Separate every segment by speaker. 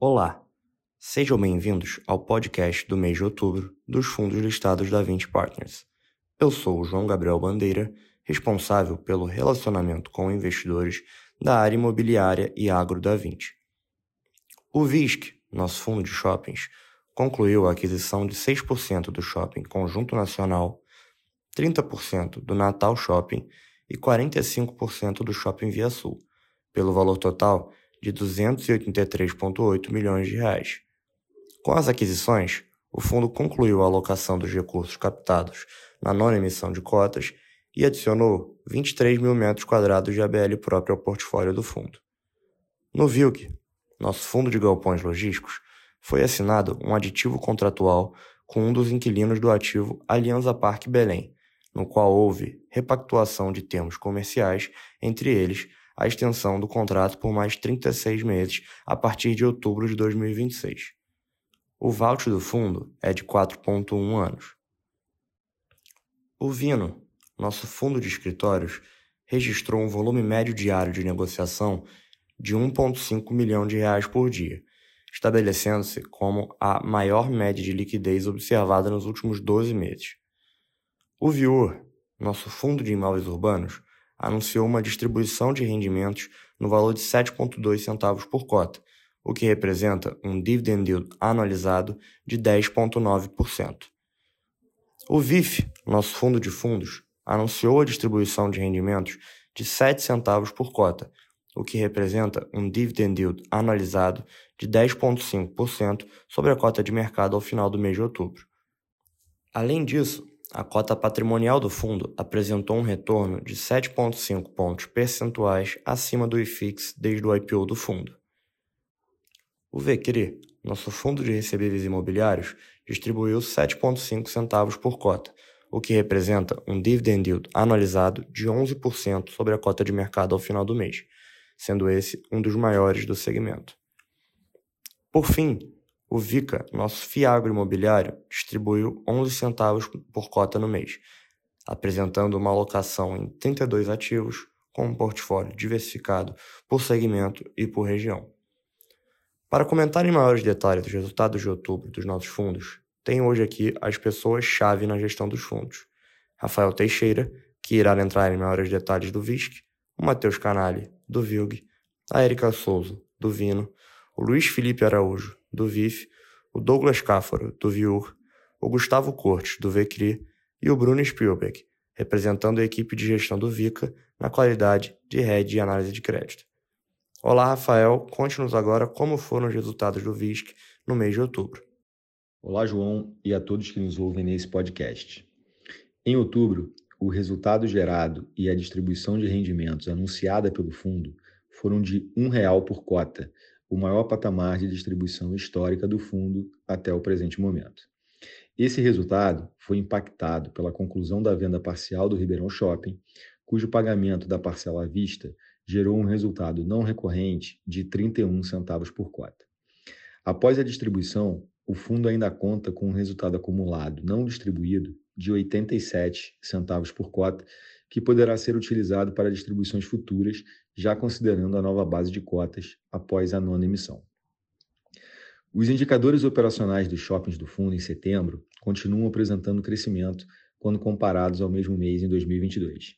Speaker 1: Olá, sejam bem-vindos ao podcast do mês de outubro dos fundos listados da 20 Partners. Eu sou o João Gabriel Bandeira, responsável pelo relacionamento com investidores da área imobiliária e agro da 20. O VISC, nosso fundo de shoppings, concluiu a aquisição de 6% do shopping Conjunto Nacional, 30% do Natal Shopping e 45% do Shopping Via Sul, pelo valor total de 283,8 milhões de reais. Com as aquisições, o fundo concluiu a alocação dos recursos captados na nona emissão de cotas e adicionou 23 mil metros quadrados de ABL próprio ao portfólio do fundo. No VILG, nosso fundo de galpões logísticos, foi assinado um aditivo contratual com um dos inquilinos do ativo Aliança Parque Belém, no qual houve repactuação de termos comerciais, entre eles a extensão do contrato por mais 36 meses a partir de outubro de 2026. O vault do fundo é de 4,1 anos. O Vino, nosso fundo de escritórios, registrou um volume médio diário de negociação de 1,5 milhão de reais por dia, estabelecendo-se como a maior média de liquidez observada nos últimos 12 meses. O Viur, nosso fundo de imóveis urbanos, anunciou uma distribuição de rendimentos no valor de 7,2 centavos por cota, o que representa um dividend yield anualizado de 10,9%. O VIF, nosso fundo de fundos, anunciou a distribuição de rendimentos de 7 centavos por cota, o que representa um dividend yield anualizado de 10,5% sobre a cota de mercado ao final do mês de outubro. Além disso, a cota patrimonial do fundo apresentou um retorno de 7,5 pontos percentuais acima do IFIX desde o IPO do fundo. O VCRI, nosso fundo de recebíveis imobiliários, distribuiu 7,5 centavos por cota, o que representa um dividend yield anualizado de 11% sobre a cota de mercado ao final do mês, sendo esse um dos maiores do segmento. Por fim, o VICA, nosso Fiagro Imobiliário, distribuiu 11 centavos por cota no mês, apresentando uma alocação em 32 ativos com um portfólio diversificado por segmento e por região. Para comentar em maiores detalhes os resultados de outubro dos nossos fundos, tenho hoje aqui as pessoas-chave na gestão dos fundos. Rafael Teixeira, que irá entrar em maiores detalhes do VISC, o Matheus Canali, do VILG, a Erika Souza, do Vino, o Luiz Felipe Araújo, do VIF, o Douglas Cáfaro, do VIUR, o Gustavo Cortes, do VCRI e o Bruno Spielberg, representando a equipe de gestão do VICA na qualidade de Head de Análise de Crédito. Olá, Rafael. Conte-nos agora como foram os resultados do VISC no mês de outubro.
Speaker 2: Olá, João, e a todos que nos ouvem nesse podcast. Em outubro, o resultado gerado e a distribuição de rendimentos anunciada pelo fundo foram de R$ 1,00 por cota, o maior patamar de distribuição histórica do fundo até o presente momento. Esse resultado foi impactado pela conclusão da venda parcial do Ribeirão Shopping, cujo pagamento da parcela à vista gerou um resultado não recorrente de 31 centavos por cota. Após a distribuição, o fundo ainda conta com um resultado acumulado não distribuído de 87 centavos por cota, que poderá ser utilizado para distribuições futuras, já considerando a nova base de cotas após a nona emissão. Os indicadores operacionais dos shoppings do fundo em setembro continuam apresentando crescimento quando comparados ao mesmo mês em 2022.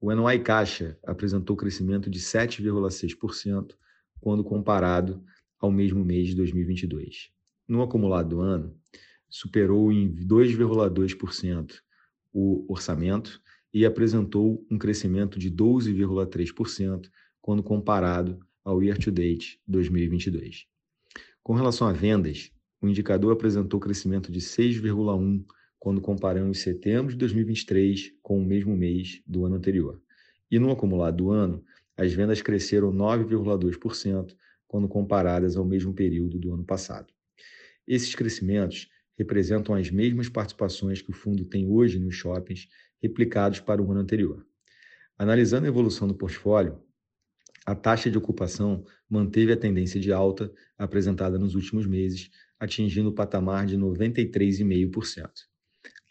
Speaker 2: O NOI Caixa apresentou crescimento de 7,6% quando comparado ao mesmo mês de 2022. No acumulado do ano, superou em 2,2% o orçamento e apresentou um crescimento de 12,3% quando comparado ao year-to-date 2022. Com relação a vendas, o indicador apresentou crescimento de 6,1% quando comparamos setembro de 2023 com o mesmo mês do ano anterior. E no acumulado do ano, as vendas cresceram 9,2% quando comparadas ao mesmo período do ano passado. Esses crescimentos representam as mesmas participações que o fundo tem hoje nos shoppings replicados para o ano anterior. Analisando a evolução do portfólio, a taxa de ocupação manteve a tendência de alta apresentada nos últimos meses, atingindo o patamar de 93,5%.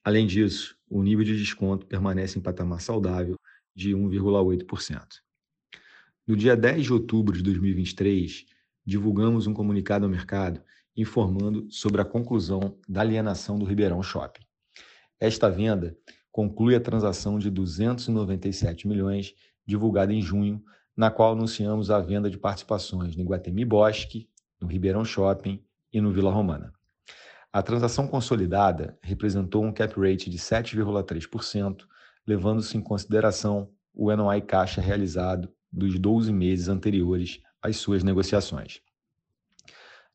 Speaker 2: Além disso, o nível de desconto permanece em patamar saudável de 1,8%. No dia 10 de outubro de 2023, divulgamos um comunicado ao mercado informando sobre a conclusão da alienação do Ribeirão Shopping. Esta venda conclui a transação de 297 milhões divulgada em junho, na qual anunciamos a venda de participações no Guatemi Bosque, no Ribeirão Shopping e no Vila Romana. A transação consolidada representou um cap rate de 7,3%, levando-se em consideração o NOI caixa realizado dos 12 meses anteriores às suas negociações.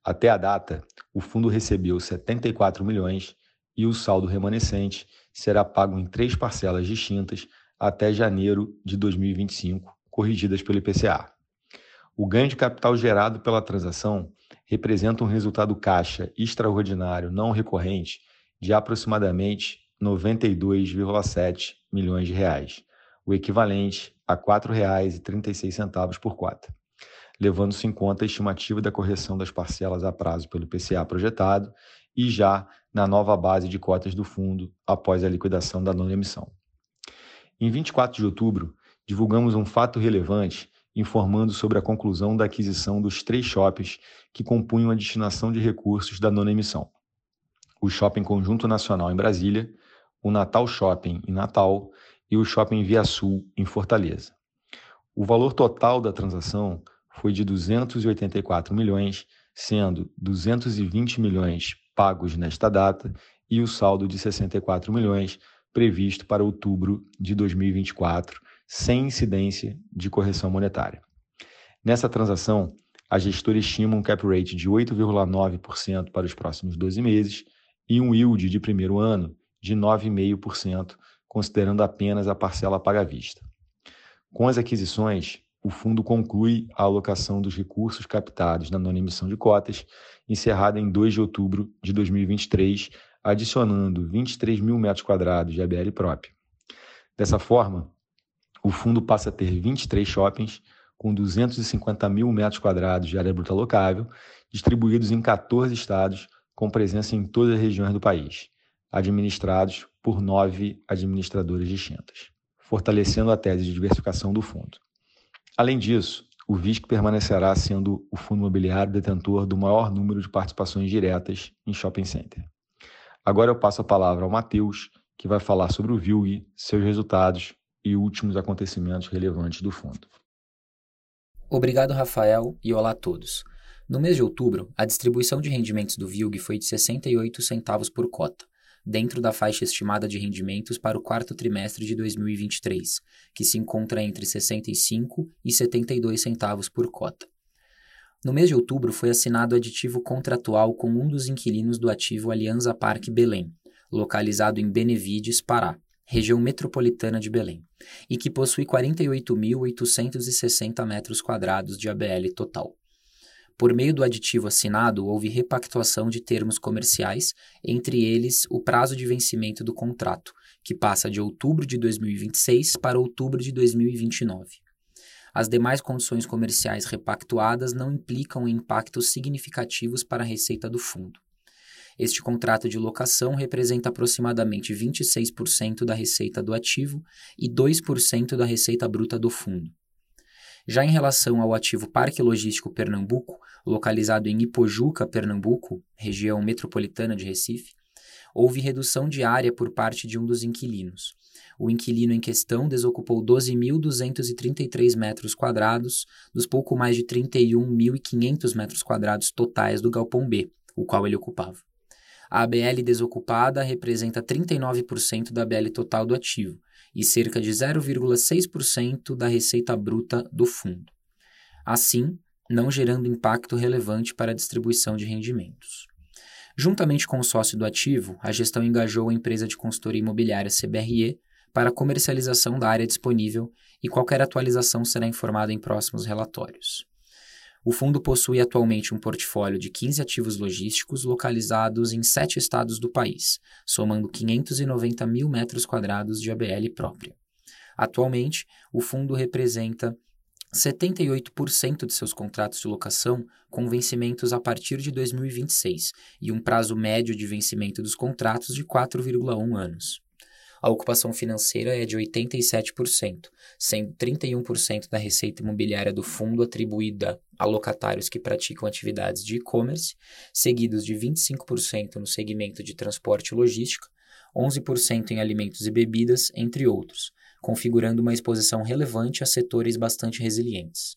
Speaker 2: Até a data, o fundo recebeu 74 milhões e o saldo remanescente será pago em três parcelas distintas até janeiro de 2025, corrigidas pelo IPCA. O ganho de capital gerado pela transação representa um resultado caixa extraordinário não recorrente de aproximadamente 92,7 milhões de reais, o equivalente a R$ 4,36 por cota, levando-se em conta a estimativa da correção das parcelas a prazo pelo PCA projetado e já na nova base de cotas do fundo após a liquidação da nona emissão. Em 24 de outubro, divulgamos um fato relevante informando sobre a conclusão da aquisição dos três shoppings que compunham a destinação de recursos da nona emissão. O Shopping Conjunto Nacional em Brasília, o Natal Shopping em Natal e o Shopping Via Sul em Fortaleza. O valor total da transação foi de 284 milhões, sendo 220 milhões pagos nesta data e o saldo de 64 milhões previsto para outubro de 2024, sem incidência de correção monetária. Nessa transação, a gestora estima um cap rate de 8,9% para os próximos 12 meses e um yield de primeiro ano de 9,5%, considerando apenas a parcela paga à vista. Com as aquisições, o fundo conclui a alocação dos recursos captados na nona emissão de cotas, encerrada em 2 de outubro de 2023, adicionando 23 mil metros quadrados de ABL própria. Dessa forma, o fundo passa a ter 23 shoppings com 250 mil metros quadrados de área bruta locável, distribuídos em 14 estados, com presença em todas as regiões do país, administrados por nove administradoras distintas, fortalecendo a tese de diversificação do fundo. Além disso, o VISC permanecerá sendo o fundo imobiliário detentor do maior número de participações diretas em shopping center. Agora eu passo a palavra ao Matheus, que vai falar sobre o VILG, seus resultados e últimos acontecimentos relevantes do fundo.
Speaker 3: Obrigado, Rafael, e olá a todos. No mês de outubro, a distribuição de rendimentos do VILG foi de 68 centavos por cota, dentro da faixa estimada de rendimentos para o quarto trimestre de 2023, que se encontra entre 65 e 72 centavos por cota. No mês de outubro foi assinado aditivo contratual com um dos inquilinos do ativo Alianza Parque Belém, localizado em Benevides, Pará, região metropolitana de Belém, e que possui 48.860 metros quadrados de ABL total. Por meio do aditivo assinado, houve repactuação de termos comerciais, entre eles o prazo de vencimento do contrato, que passa de outubro de 2026 para outubro de 2029. As demais condições comerciais repactuadas não implicam impactos significativos para a receita do fundo. Este contrato de locação representa aproximadamente 26% da receita do ativo e 2% da receita bruta do fundo. Já em relação ao ativo Parque Logístico Pernambuco, localizado em Ipojuca, Pernambuco, região metropolitana de Recife, houve redução de área por parte de um dos inquilinos. O inquilino em questão desocupou 12.233 metros quadrados dos pouco mais de 31.500 metros quadrados totais do galpão B, o qual ele ocupava. A ABL desocupada representa 39% da ABL total do ativo e cerca de 0,6% da receita bruta do fundo. Assim, não gerando impacto relevante para a distribuição de rendimentos. Juntamente com o sócio do ativo, a gestão engajou a empresa de consultoria imobiliária CBRE para a comercialização da área disponível e qualquer atualização será informada em próximos relatórios. O fundo possui atualmente um portfólio de 15 ativos logísticos localizados em sete estados do país, somando 590 mil metros quadrados de ABL própria. Atualmente, o fundo representa 78% de seus contratos de locação com vencimentos a partir de 2026 e um prazo médio de vencimento dos contratos de 4,1 anos. A ocupação financeira é de 87%, sendo 31% da receita imobiliária do fundo atribuída a locatários que praticam atividades de e-commerce, seguidos de 25% no segmento de transporte e logística, 11% em alimentos e bebidas, entre outros, configurando uma exposição relevante a setores bastante resilientes.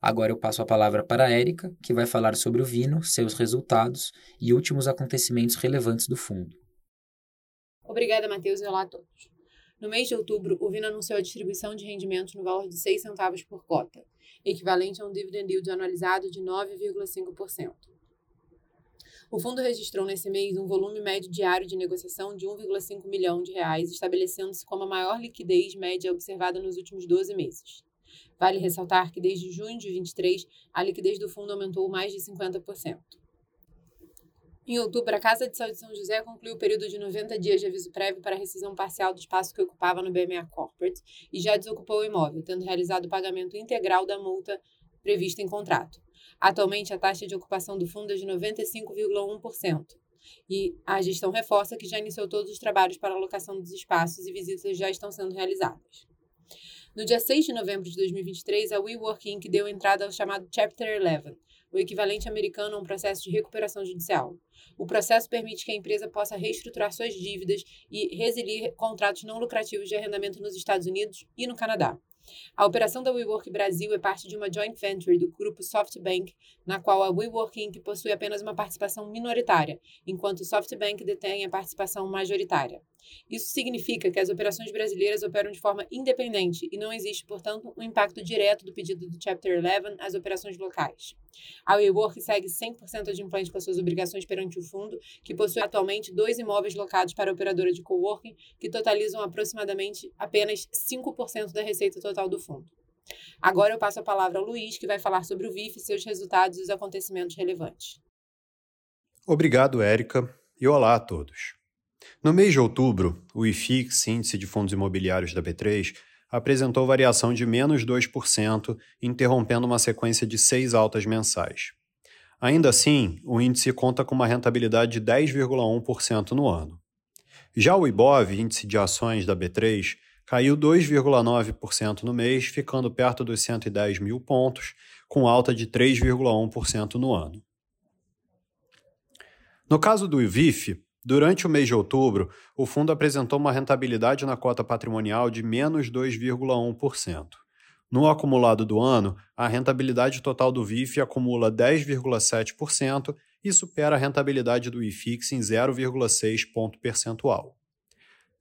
Speaker 3: Agora eu passo a palavra para a Érica, que vai falar sobre o Vino, seus resultados e últimos acontecimentos relevantes do fundo.
Speaker 4: Obrigada, Matheus, e olá a todos. No mês de outubro, o Vino anunciou a distribuição de rendimentos no valor de 6 centavos por cota, equivalente a um dividend yield anualizado de 9,5%. O fundo registrou nesse mês um volume médio diário de negociação de 1,5 milhão de reais, estabelecendo-se como a maior liquidez média observada nos últimos 12 meses. Vale ressaltar que desde junho de 23, a liquidez do fundo aumentou mais de 50%. Em outubro, a Casa de Saúde de São José concluiu o período de 90 dias de aviso prévio para rescisão parcial do espaço que ocupava no BMA Corporate e já desocupou o imóvel, tendo realizado o pagamento integral da multa prevista em contrato. Atualmente, a taxa de ocupação do fundo é de 95,1%. E a gestão reforça que já iniciou todos os trabalhos para a alocação dos espaços e visitas já estão sendo realizadas. No dia 6 de novembro de 2023, a WeWork Inc. deu entrada ao chamado Chapter 11, o equivalente americano a um processo de recuperação judicial. O processo permite que a empresa possa reestruturar suas dívidas e resilir contratos não lucrativos de arrendamento nos Estados Unidos e no Canadá. A operação da WeWork Brasil é parte de uma joint venture do grupo SoftBank, na qual a WeWork Inc. possui apenas uma participação minoritária, enquanto o SoftBank detém a participação majoritária. Isso significa que as operações brasileiras operam de forma independente e não existe, portanto, um impacto direto do pedido do Chapter 11 às operações locais. A WeWork segue 100% adimplente com suas obrigações perante o fundo, que possui atualmente dois imóveis locados para a operadora de coworking, que totalizam aproximadamente apenas 5% da receita total do fundo. Agora eu passo a palavra ao Luiz, que vai falar sobre o VIF, seus resultados e os acontecimentos relevantes.
Speaker 5: Obrigado, Érica, e olá a todos. No mês de outubro, o IFIX, Índice de Fundos Imobiliários da B3, apresentou variação de menos 2%, interrompendo uma sequência de seis altas mensais. Ainda assim, o índice conta com uma rentabilidade de 10,1% no ano. Já o IBOV, índice de ações da B3, caiu 2,9% no mês, ficando perto dos 110 mil pontos, com alta de 3,1% no ano. No caso do IVIF, Durante o mês de outubro, o fundo apresentou uma rentabilidade na cota patrimonial de menos 2,1%. No acumulado do ano, a rentabilidade total do VIF acumula 10,7% e supera a rentabilidade do IFIX em 0,6 ponto percentual.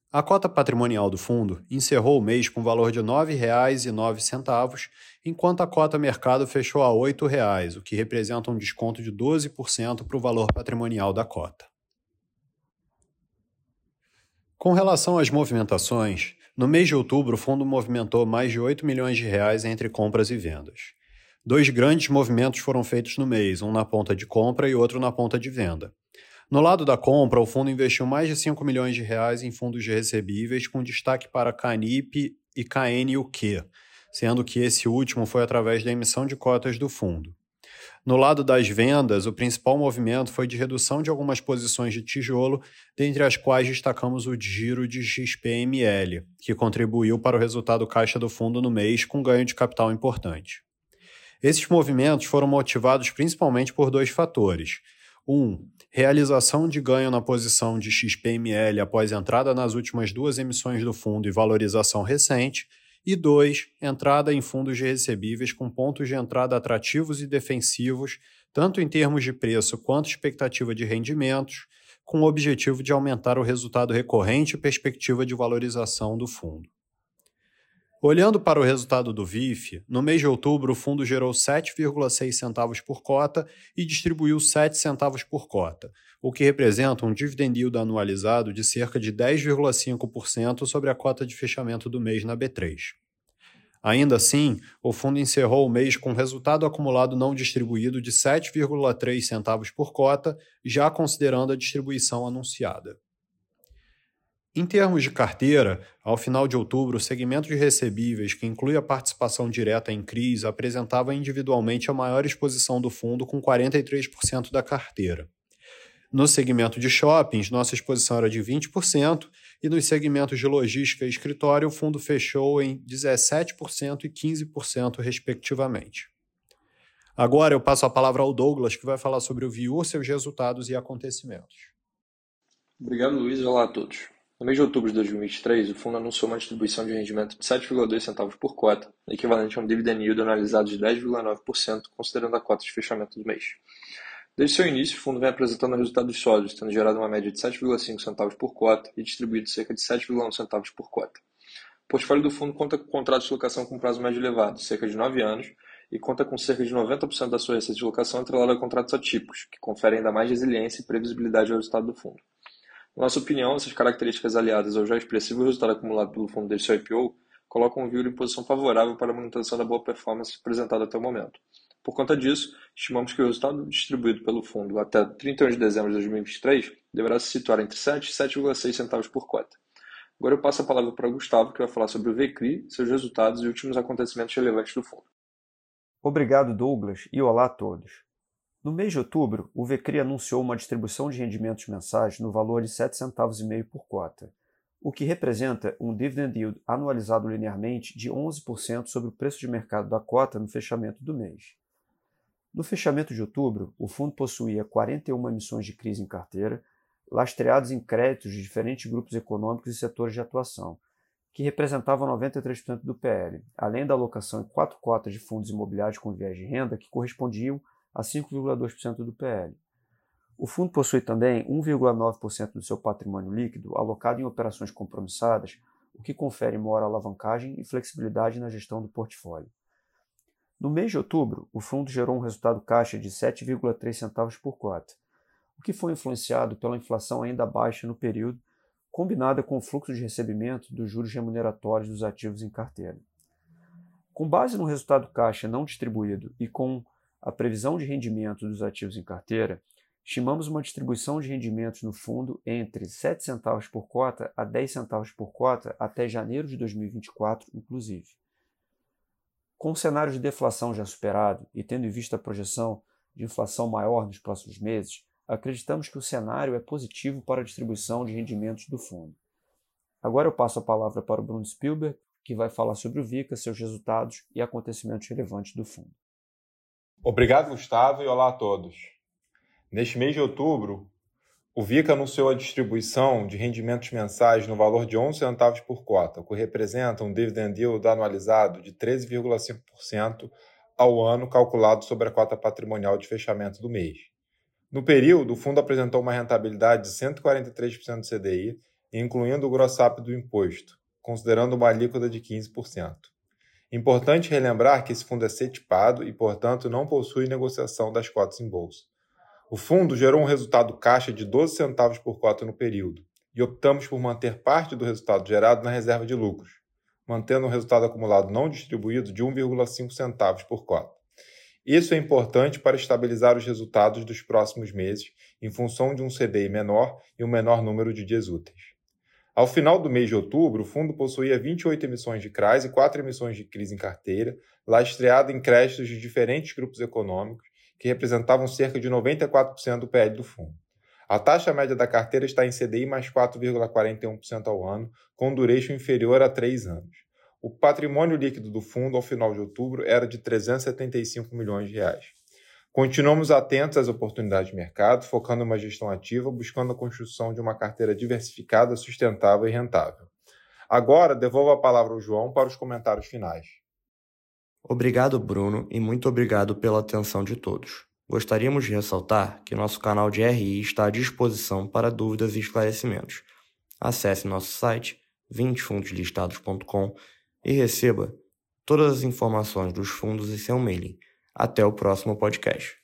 Speaker 5: A cota patrimonial do fundo encerrou o mês com valor de R$ 9,09, enquanto a cota mercado fechou a R$ 8,00, o que representa um desconto de 12% para o valor patrimonial da cota. Com relação às movimentações, no mês de outubro o fundo movimentou mais de 8 milhões de reais entre compras e vendas. Dois grandes movimentos foram feitos no mês, um na ponta de compra e outro na ponta de venda. No lado da compra, o fundo investiu mais de 5 milhões de reais em fundos de recebíveis, com destaque para Canip e KNUQ, sendo que esse último foi através da emissão de cotas do fundo. No lado das vendas, o principal movimento foi de redução de algumas posições de tijolo, dentre as quais destacamos o giro de XPML, que contribuiu para o resultado caixa do fundo no mês com ganho de capital importante. Esses movimentos foram motivados principalmente por dois fatores. Um, realização de ganho na posição de XPML após entrada nas últimas duas emissões do fundo e valorização recente, e dois, entrada em fundos de recebíveis com pontos de entrada atrativos e defensivos, tanto em termos de preço quanto expectativa de rendimentos, com o objetivo de aumentar o resultado recorrente e perspectiva de valorização do fundo. Olhando para o resultado do VIF, no mês de outubro o fundo gerou 7,6 centavos por cota e distribuiu 7 centavos por cota, o que representa um dividend yield anualizado de cerca de 10,5% sobre a cota de fechamento do mês na B3. Ainda assim, o fundo encerrou o mês com resultado acumulado não distribuído de 7,3 centavos por cota, já considerando a distribuição anunciada. Em termos de carteira, ao final de outubro, o segmento de recebíveis, que inclui a participação direta em CRIs, apresentava individualmente a maior exposição do fundo, com 43% da carteira. No segmento de shoppings, nossa exposição era de 20%, e nos segmentos de logística e escritório, o fundo fechou em 17% e 15%, respectivamente. Agora eu passo a palavra ao Douglas, que vai falar sobre o Viur, seus resultados e acontecimentos.
Speaker 6: Obrigado, Luiz. Olá a todos. No mês de outubro de 2023, o fundo anunciou uma distribuição de rendimento de 7,2 centavos por cota, equivalente a um dividend yield analisado de 10,9%, considerando a cota de fechamento do mês. Desde seu início, o fundo vem apresentando resultados sólidos, tendo gerado uma média de 7,5 centavos por cota e distribuído cerca de 7,1 centavos por cota. O portfólio do fundo conta com contratos de locação com prazo médio elevado, cerca de 9 anos, e conta com cerca de 90% da sua receita de locação atrelada a contratos atípicos, que conferem ainda mais resiliência e previsibilidade ao resultado do fundo. Na nossa opinião, essas características aliadas ao já expressivo resultado acumulado pelo fundo desde seu IPO colocam o Viur em posição favorável para a manutenção da boa performance apresentada até o momento. Por conta disso, estimamos que o resultado distribuído pelo fundo até 31 de dezembro de 2023 deverá se situar entre 7 e 7,6 centavos por cota. Agora eu passo a palavra para o Gustavo, que vai falar sobre o VCRI, seus resultados e últimos acontecimentos relevantes do fundo.
Speaker 7: Obrigado, Douglas, e olá a todos. No mês de outubro, o VCRI anunciou uma distribuição de rendimentos mensais no valor de 7 centavos e meio por cota, o que representa um dividend yield anualizado linearmente de 11% sobre o preço de mercado da cota no fechamento do mês. No fechamento de outubro, o fundo possuía 41 emissões de crise em carteira, lastreados em créditos de diferentes grupos econômicos e setores de atuação, que representavam 93% do PL, além da alocação em quatro cotas de fundos imobiliários com viés de renda que correspondiam a 5,2% do PL. O fundo possui também 1,9% do seu patrimônio líquido alocado em operações compromissadas, o que confere maior alavancagem e flexibilidade na gestão do portfólio. No mês de outubro, o fundo gerou um resultado caixa de 7,3 centavos por cota, o que foi influenciado pela inflação ainda baixa no período, combinada com o fluxo de recebimento dos juros remuneratórios dos ativos em carteira. Com base no resultado caixa não distribuído e com a previsão de rendimento dos ativos em carteira, estimamos uma distribuição de rendimentos no fundo entre 7 centavos por cota a 10 centavos por cota até janeiro de 2024, inclusive. Com o cenário de deflação já superado e tendo em vista a projeção de inflação maior nos próximos meses, acreditamos que o cenário é positivo para a distribuição de rendimentos do fundo. Agora eu passo a palavra para o Bruno Spielberg, que vai falar sobre o VICA, seus resultados e acontecimentos relevantes do fundo.
Speaker 8: Obrigado, Gustavo, e olá a todos. Neste mês de outubro, o VICA anunciou a distribuição de rendimentos mensais no valor de 11 centavos por cota, o que representa um dividend yield anualizado de 13,5% ao ano calculado sobre a cota patrimonial de fechamento do mês. No período, o fundo apresentou uma rentabilidade de 143% do CDI, incluindo o gross-up do imposto, considerando uma alíquota de 15%. Importante relembrar que esse fundo é setipado e, portanto, não possui negociação das cotas em bolsa. O fundo gerou um resultado caixa de 12 centavos por cota no período e optamos por manter parte do resultado gerado na reserva de lucros, mantendo um resultado acumulado não distribuído de 1,5 centavos por cota. Isso é importante para estabilizar os resultados dos próximos meses em função de um CDI menor e um menor número de dias úteis. Ao final do mês de outubro, o fundo possuía 28 emissões de CRAs e 4 emissões de CRIs em carteira, lastreado em créditos de diferentes grupos econômicos que representavam cerca de 94% do PL do fundo. A taxa média da carteira está em CDI mais 4,41% ao ano, com duration inferior a 3 anos. O patrimônio líquido do fundo ao final de outubro era de 375 milhões de reais. Continuamos atentos às oportunidades de mercado, focando em uma gestão ativa, buscando a construção de uma carteira diversificada, sustentável e rentável. Agora, devolvo a palavra ao João para os comentários finais.
Speaker 1: Obrigado, Bruno, e muito obrigado pela atenção de todos. Gostaríamos de ressaltar que nosso canal de RI está à disposição para dúvidas e esclarecimentos. Acesse nosso site 20fundoslistados.com e receba todas as informações dos fundos em seu mailing. Até o próximo podcast.